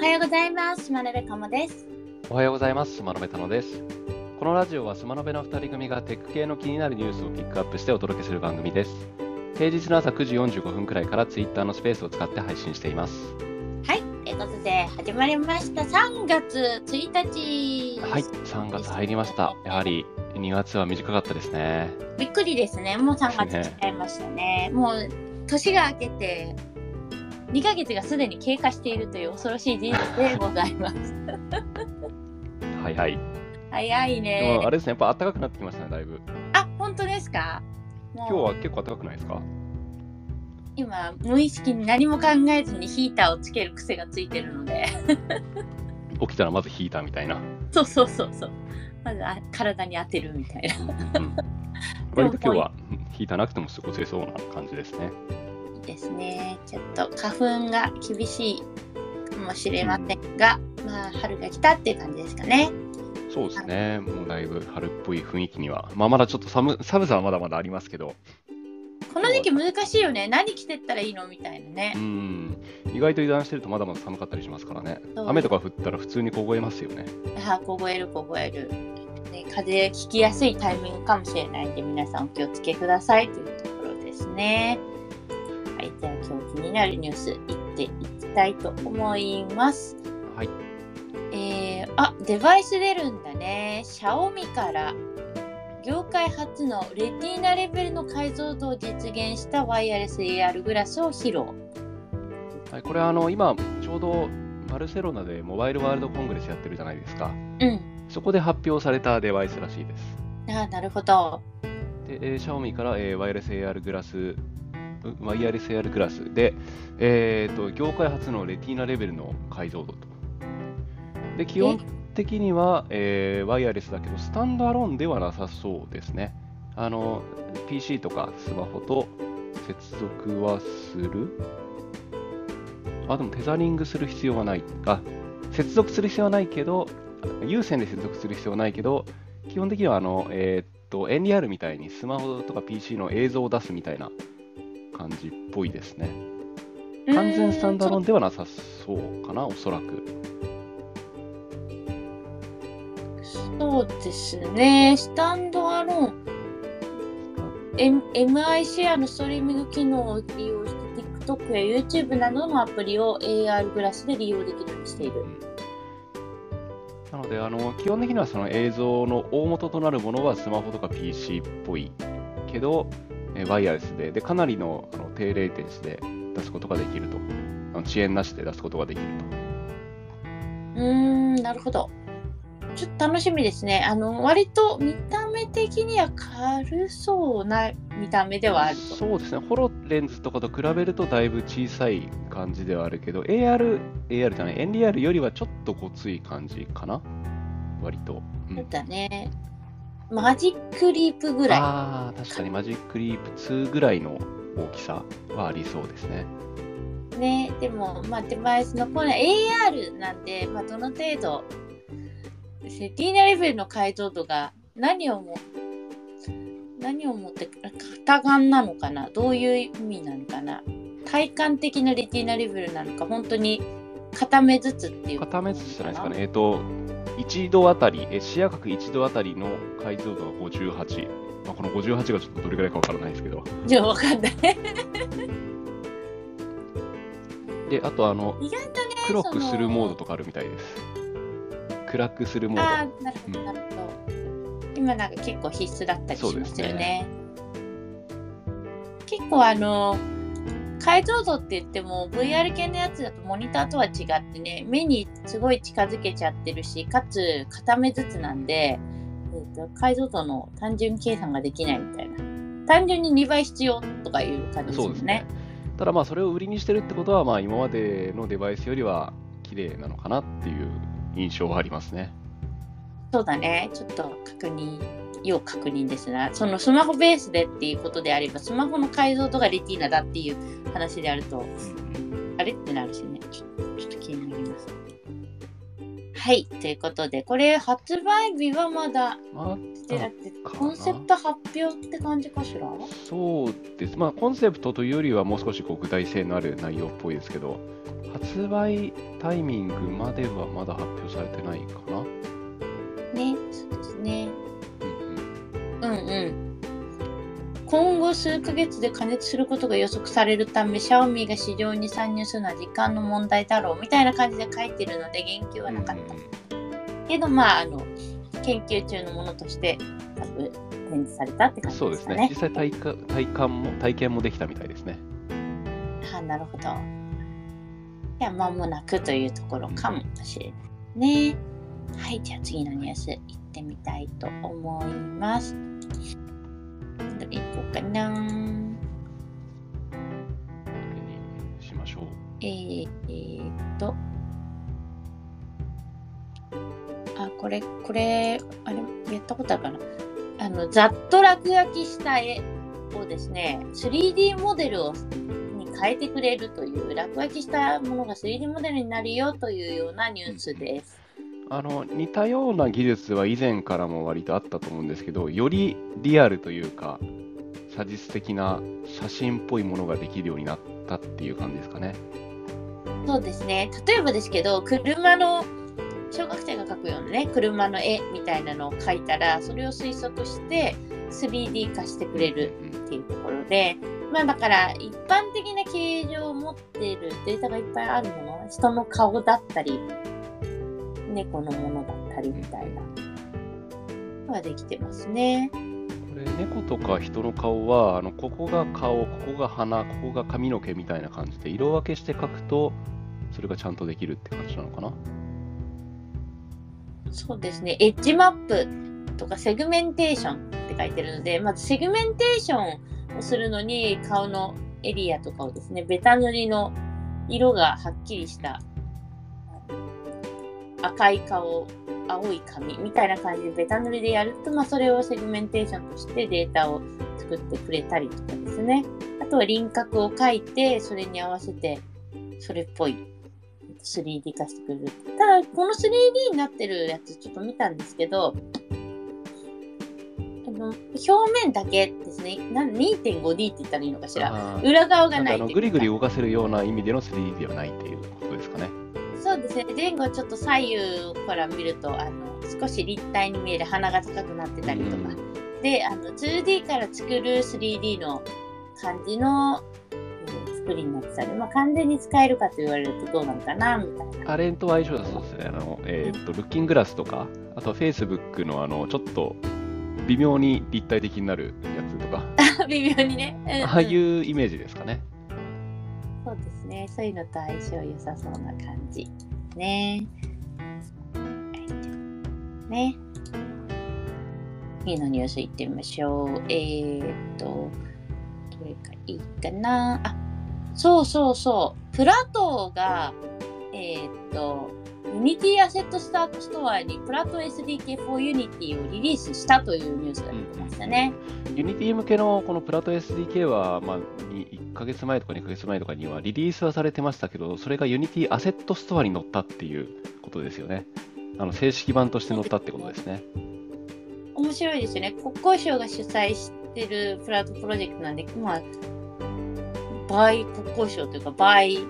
はようございます。島根べかもです。おはようございます。島野辺太郎です。このラジオは島野辺の2人組がテック系の気になるニュースをピックアップしてお届けする番組です。平日の朝9時45分くらいからツイッターのスペースを使って配信しています。はい、ということで始まりました。3月1日。はい、3月入りました。やはり2月は短かったですね。びっくりですね。もう3月来ちゃいましたね。もう年が明けて2ヶ月がすでに経過しているという恐ろしい事実でございます。はいはい。早いでねもあ。れですね、やっぱ暖かくなってきましたね、だいぶ。あ、本当ですか？今日は結構暖かくないですか？今無意識に何も考えずにヒーターをつける癖がついてるので起きたらまずヒーターみたいな。そうそうそうそうまずあ体に当てるみたいなうんうん割と今日はうんヒーターなくても過ごせそうな感じですね。ですね。ちょっと花粉が厳しいかもしれませんが、まあ春が来たっていう感じですかね。そうですね、もうだいぶ春っぽい雰囲気には、まあ、まだちょっと寒寒さはまだまだありますけど、この時期難しいよね。何着てったらいいのみたいなね。うん、意外と油断してるとまだまだ寒かったりしますからね。雨とか降ったら普通に凍えますよね。あ凍える凍える、ね、風邪ひきやすいタイミングかもしれないんで皆さんお気をつけくださいというところですねはいじゃあ今日気になるニュースいっていきたいと思います。はい、えー、あデバイス出るんだね。シャオミから業界初のレティーナレベルの解像度を実現したワイヤレス AR グラスを披露。はい、これあの今、ちょうどバルセロナでモバイルワールドコングレスやってるじゃないですか、うん。そこで発表されたデバイスらしいです。あなるほど。で、えー、シャオミから、えーワイヤレス AR グラス、うワイヤレス AR グラスで、えー、と業界初のレティーナレベルの解像度と。で、基本的には、えーワイヤレスだけど、スタンドアローンではなさそうですね。あの、PC とかスマホと接続はするあ、でもテザリングする必要はない。あ、接続する必要はないけど、有線で接続する必要はないけど、基本的にはあの、えーっと NDR みたいにスマホとか PC の映像を出すみたいな感じっぽいですね。完全スタンダーローンではなさそうかな、おそらく。そうですね。スタンドアローン、M、MI シェアのストリーミング機能を利用して TikTok や YouTube などのアプリを AR グラスで利用できるようにしている。なのであの、基本的にはその映像の大元となるものはスマホとか PC っぽいけど、えワイヤレスででかなりのあの低レイテンシで出すことができると。あの遅延なしで出すことができると。うーん、なるほど。ちょっと楽しみですね。あの、割と見た目的には軽そうな見た目ではあると。そうですね、ホロレンズとかと比べるとだいぶ小さい感じではあるけど、AR、AR じゃない、NDR よりはちょっとごつい感じかな、割と。うんそうだね。マジックリープぐらい。ああ、確かにマジックリープ2ぐらいの大きさはありそうですね。ね、でも、まあ、デバイスのこれ AR なんで、まあ、どの程度、セティーナレベルの解像度が何をも、何をもって、型感なのかな？どういう意味なのかな？体感的なレティーナレベルなのか、本当に片目ずつっていう片目ずつじゃないですかね。えっ、と、1度あたり、え視野角1度あたりの解像度が58。まあ、この58がちょっとどれくらいかわからないですけど。じゃあわかんない。で、あと、あの、意外とね、黒くするモードととかあるみたいです。暗くするモード。ああ、なるほど、なるほど。今なんか結構必須だったりしますよね。結構あの、解像度って言っても VR 系のやつだとモニターとは違ってね、目にすごい近づけちゃってるし、かつ片目ずつなんで、えー、と解像度の単純計算ができないみたいな。単純に2倍必要とかいう感じですよねね。。ただまあそれを売りにしてるってことはまあ今までのデバイスよりは綺麗なのかなっていう印象はありますね。そうだね。ちょっと確認、要確認ですな。そのスマホベースでっていうことであれば、スマホの解像度がレティーナだっていう話であると、あれってなるしね。ちょちょっと気になります。はい。ということで、これ発売日はまだコンセプト発表って感じかしら？そうです。まあコンセプトというよりはもう少しこう具体性のある内容っぽいですけど、発売タイミングまではまだ発表されてないかな。ね、そうですね。うんうんうんうん。今後数ヶ月で加熱することが予測されるため、シャオミが市場に参入するのは時間の問題だろうみたいな感じで書いてるので言及はなかった。けど、まあ、あの、研究中のものとして、多分展示されたって感じそうですすね。でかね実。際体感体感も体験もできたみたいですね。あなるほど。じゃあ、間もなくというところかもしれないね。はい、じゃあ次のニュースいってみたいと思います。どれいこうかな。これにしましょう。えー、えーっと。あ、これ、これ、あれ、やったことあるかな。あの、ざっと落書きした絵をですね、3D モデルをに変えてくれるという、落書きしたものが 3D モデルになるよというようなニュースです。あの似たような技術は以前からも割とあったと思うんですけど、よりリアルというか、写実的な写真っぽいものができるようになったっていう感じですかね。そうですね。例えばですけど、車の、小学生が描くようなね、車の絵みたいなのを描いたら、それを推測して 3D 化してくれるっていうところで、まあだから一般的な形状を持っているデータがいっぱいあるもの、人の顔だったり、猫のものだったりみたいなのができてますね。これ猫とか人の顔はあのここが顔、ここが鼻、ここが髪の毛みたいな感じで色分けして描くとそれがちゃんとできるって感じなのかな？そうですね。エッジマップとかセグメンテーションって書いてるので、まずセグメンテーションをするのに顔のエリアとかをですね、ベタ塗りの色がはっきりした赤い顔、青い髪みたいな感じでベタ塗りでやると、まあ、それをセグメンテーションとしてデータを作ってくれたりとかですね。あとは輪郭を描いて、それに合わせてそれっぽい 3D 化してくれる。ただ、この 3D になってるやつちょっと見たんですけど、あの表面だけですね。なん 2.5D って言ったらいいのかしら。裏側がないいうかぐりぐり動かせるような意味での 3D ではないっていうことですかね。そうですね。前後ちょっと左右から見ると、あの、少し立体に見える鼻が高くなってたりとか。で、あの、2D から作る 3D の感じの、うん作りになってたり、まあ、完全に使えるかと言われるとどうなのかな、みたいな。あれと相性だそうですね。あの、えーっと、ルッキングラスとか、あと Facebook のあの、ちょっと微妙に立体的になるやつとか、微妙にね。うんうんああいうイメージですかね。ね。そういうのと相性良さそうな感じ。ね。ね。次のニュースいってみましょう。えー、っと、どれがいいかな。あ、そうそうそう。プラトーが、えー、っと、Unity Asset Start Store にプラト SDK for Unity をリリースしたというニュースが出てましたね。Unity 向けのこのプラト SDK は、まあ、に1ヶ月前とか2ヶ月前とかにはリリースはされてましたけど、それが Unity アセットストアに載ったっていうことですよね。あの正式版として載ったってことですね。面白いですよね。国交省が主催してる PLATEAU プロジェクトなんで、まあ、 by 国交省というか、 by 日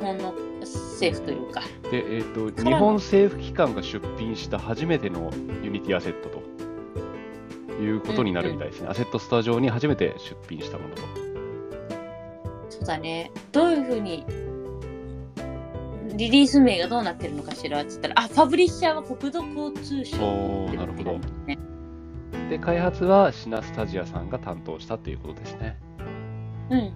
本の政府というか、で、えっ、と、日本政府機関が出品した初めての Unity アセットということになるみたいですね。アセットストア上に初めて出品したものと。そうだね、どういうふうに、リリース名がどうなってるのかしら？って言ったら、あ、パブリッシャーは国土交通省おー、なるほど。ね。で、開発はシナスタジアさんが担当したということですね。うん。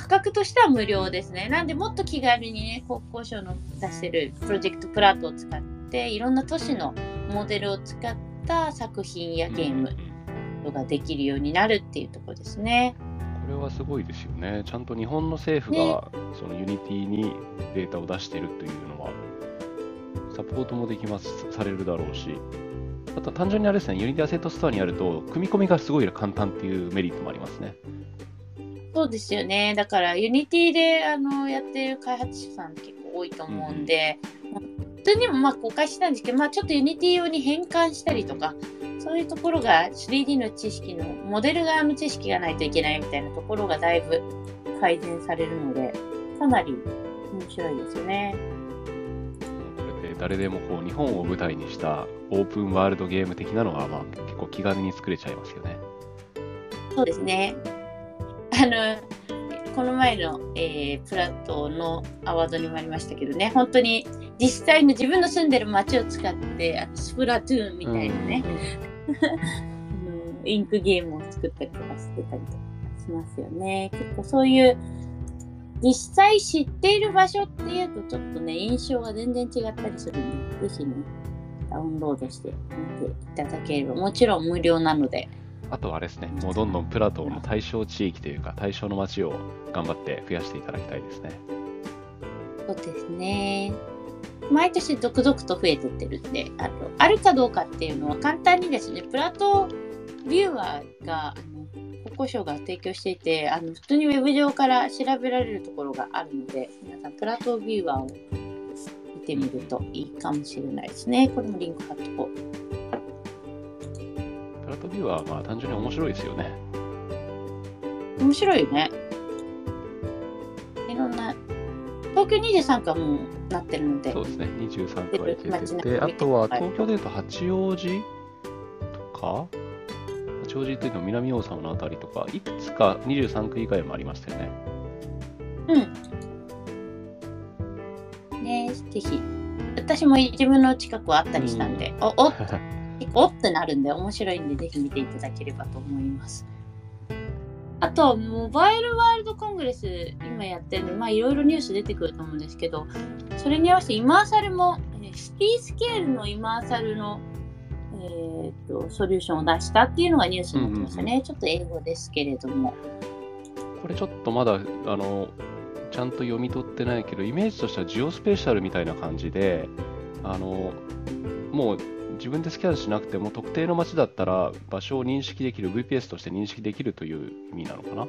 価格としては無料ですね。なんで、もっと気軽にね、国交省の出してるプロジェクトプラットを使って、いろんな都市のモデルを使った作品やゲームができるようになるっていうところですね。これはすごいですよね。ちゃんと日本の政府がその Unity にデータを出してるというのは、サポートもできます、されるだろうし、あと単純にあれですね、Unity アセットストアにあると、組み込みがすごい簡単っていうメリットもありますね。そうですよね。だから、 Unity であのやってる開発者さん結構多いと思うんで、普通にもまあ公開したんですけど、まあ、ちょっと Unity 用に変換したりとか、そういうところが 3D の知識の、モデル側の知識がないといけないみたいなところがだいぶ改善されるので、かなり面白いですよね。これで誰でもこう日本を舞台にしたオープンワールドゲーム的なのが、まあ、結構気軽に作れちゃいますよね。そうですね。あの、この前の、えー、プラットのアワードにもありましたけどね、本当に実際の自分の住んでる街を使って、あのスプラトゥーンみたいなね、あのインクゲームを作ったりとかしてたりとかしますよね。結構そういう実際知っている場所っていうとちょっとね印象が全然違ったりするのでぜひねダウンロードして見ていただければ。もちろん無料なのであとはあれですね、もうどんどんプラトンの対象地域というか、対象の街を頑張って増やしていただきたいですね。そうですね。毎年続々と増えてってるんであのあるかどうかっていうのは簡単にですねプラトービューワーがあの国交省が提供していてあの普通にウェブ上から調べられるところがあるので皆さんプラトービューワーを見てみるといいかもしれないですね。これもリンク貼っとこう。プラトビューはまあ単純に面白いですよね。面白いよねいろんな東京23区はもうなってるのでそうですね、23区は行け街中てて、あとは東京でいうと八王子とか、八王子というの南大沢のあたりとか、いくつか23区以外もありましたよね。うん。ねぜひ。私も自分の近くはあったりしたんで、お、お、おってなるんで面白いんで、ぜひ見ていただければと思います。あと、モバイルワールドコングレス、今やってるんで、まあいろいろニュース出てくると思うんですけど、それに合わせてイマーサルも、えーシティスケールのイマーサルの、えーっと、ソリューションを出したっていうのがニュースになってましたね。ちょっと英語ですけれども。これちょっとまだ、あの、ちゃんと読み取ってないけど、イメージとしてはジオスペシャルみたいな感じで、あの、もう自分でスキャンしなくても、特定の街だったら場所を認識できる、VPS として認識できるという意味なのかな？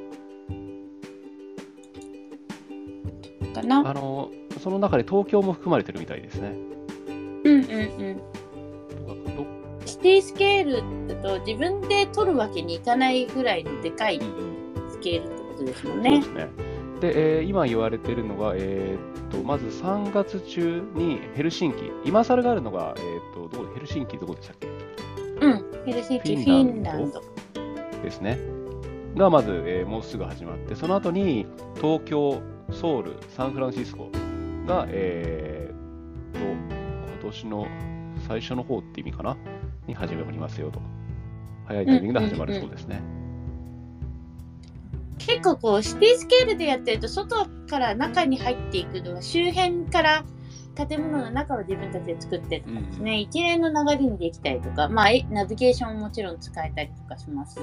かな？あの、その中で東京も含まれてるみたいですね。うんうんうん。どシティスケールだと自分で取るわけにいかないぐらいのでかいスケールってことですもんねそうで。すね。で、えー今言われているのが、えーっと、まず3月中にヘルシンキ、今更があるのが、えーっと、どこヘルシンキどこでしたっけ？うん。ヘルシンキ、フフィィンランド？ンド。ですね。がまず、えーもうすぐ始まって、その後に東京、ソウル、サンフランシスコが、えーっと、今年の最初の方って意味かな？に始まりますよと。早いタイミングで始まるそうですね。結構こうシティスケールでやってると外から中に入っていくのは周辺から建物の中を自分たちで作ってとかですね、一連の流れにできたりとか、まあ、えナビゲーションももちろん使えたりとかしますし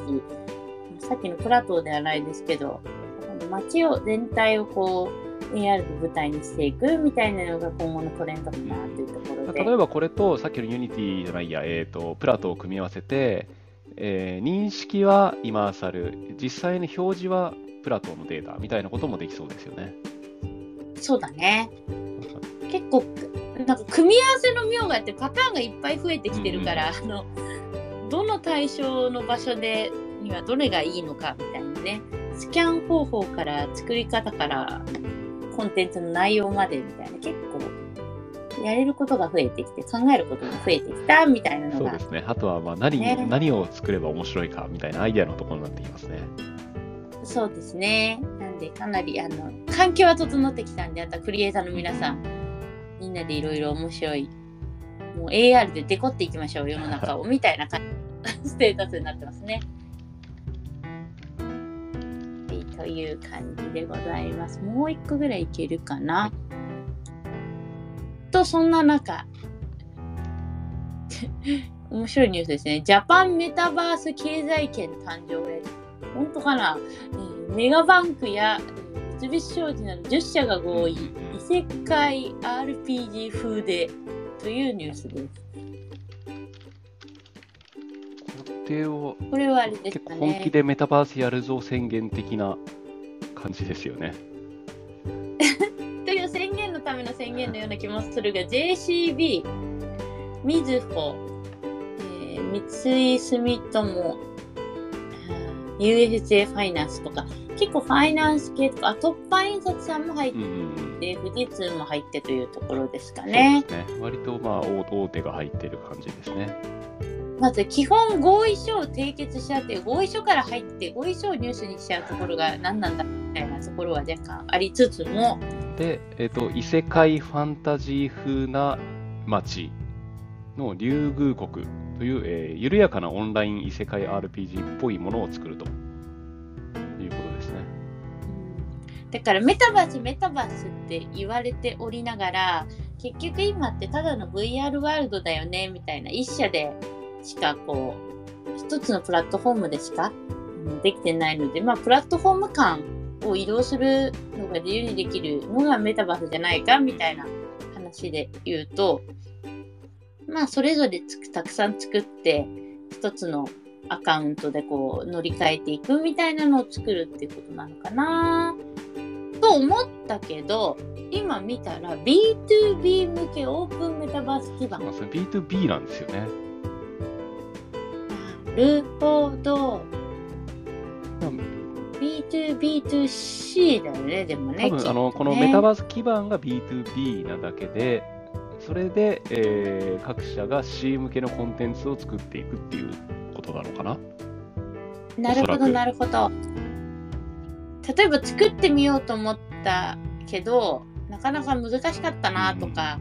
さっきの PLATEAU ではないですけど街を全体をこう AR で舞台にしていくみたいなのが今後のトレンドかなというところで。例えばこれとさっきの Unity じゃないや、えー、と PLATEAU を組み合わせて、えー認識は Immersal、実際に表示は PLATEAU のデータみたいなこともできそうですよね。そうだね。結構、なんか組み合わせの妙があってパターンがいっぱい増えてきてるから、あの、どの対象の場所でにはどれがいいのかみたいなね、スキャン方法から作り方からコンテンツの内容までみたいな結構やれることが増えてきて考えることも増えてきたみたいなのがそうですね。あとはまあ何,、ね何を作れば面白いかみたいなアイデアのところになってきますね。そうですね。なんで、かなり、あの、環境は整ってきたんで、あとはクリエイターの皆さん、みんなでいろいろ面白い、もう AR でデコっていきましょう、世の中を、みたいな感じのステータスになってますね。はい、という感じでございます。もう一個ぐらいいけるかな。と、そんな中、面白いニュースですね。ジャパンメタバース経済圏誕生へ。本当かな、えーメガバンクやえー三菱商事など10社が合意、異世界 RPG 風でというニュースです。これをこれはあれです結か構本気ね。でメタバースやるぞ宣言的な感じですよね。という宣言のような気もするが、JCB、みずほ、えー三井住友、USJ ファイナンスとか、結構ファイナンス系とか、あ、突破印刷さんも入っうんうんう富士通も入ってというところですかね。ね。割とまあ大大手が入ってる感じですね。まず基本合意書を締結しちゃって、合意書から入って合意書をニュースにしちゃうところが何なんだみたいなところは若干ありつつも、で、えっ、と、異世界ファンタジー風な街の竜宮国という、えー緩やかなオンライン異世界 RPG っぽいものを作るということですね。うんだからメタバースメタバースって言われておりながら結局今ってただの VR ワールドだよねみたいな一社でしかこう一つのプラットフォームでしかうんできてないのでまあプラットフォーム間を移動するのが自由にできるのがメタバースじゃないかみたいな話で言うとまあそれぞれつくたくさん作って一つのアカウントでこう乗り換えていくみたいなのを作るっていうことなのかなと思ったけど今見たら B2B 向けオープンメタバース基盤まあ、それ B2B なんですよね。なるほどまあ B2B2C だよねでもね多分あのこのメタバース基盤が B2B なだけで、それで、えー各社が C 向けのコンテンツを作っていくっていうことなのかな？なるほどなるほど。例えば作ってみようと思ったけどなかなか難しかったなとか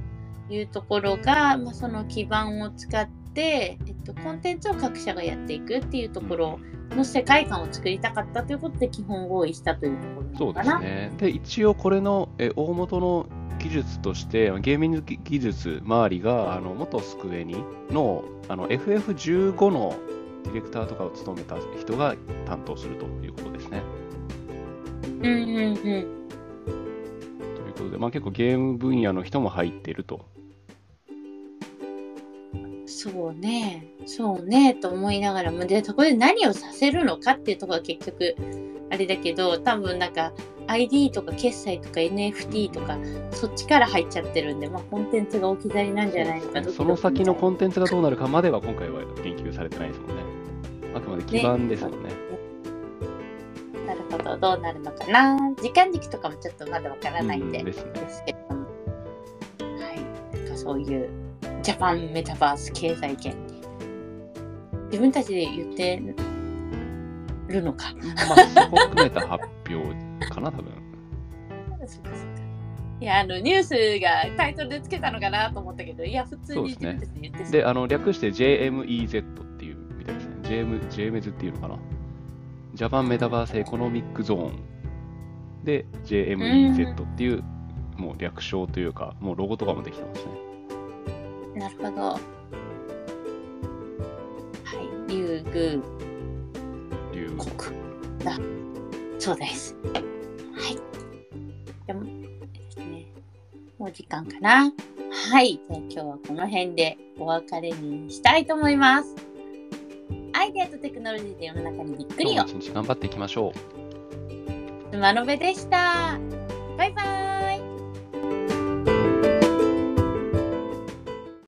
いうところが、まあ、その基盤を使って、えっと、コンテンツを各社がやっていくっていうところの世界観を作りたかったということで基本合意したというところなそうで。すね。で、一応これの、え大元の技術として、ゲーミング技術周りが、あの元スクエニのあの FF15 のディレクターとかを務めた人が担当するということですね。うんうんうんということで、まあ、結構ゲーム分野の人も入っていると。そうね、そうね、と思いながらも、で、そこで何をさせるのかっていうところは結局、あれだけど、多分なんか、ID とか決済とか NFT とか、そっちから入っちゃってるんで、まあ、コンテンツが置き去りなんじゃないのかその先のコンテンツがどうなるかまでは今回は言及されてないですもんね。あくまで基盤ですもんね。なるほど、どうなるのかな。時間軸とかもちょっとまだわからないんで、うんですねですけども。はい。なんかそういう、ジャパンメタバース経済圏。自分たちで言ってるのか。まあ、そこ含めた発表かな、多分。いや、あの、ニュースがタイトルでつけたのかなと思ったけど、いや、普通に自分たちで言ってそうで、あの略して JMEZ っていうみたいですね。JM JMEZ っていうのかな。 Japan Metaverse Economic Zone で JMEZ っていう、もう略称というか、もうロゴとかもできてますね。なるほど。はい。竜宮竜国だ。そうです。はい。でも、ですね。もう時間かな。はい。じゃあ今日はこの辺でお別れにしたいと思います。アイデアとテクノロジーで世の中にびっくりを一日頑張っていきましょう。スマノベでした。バイバーイ。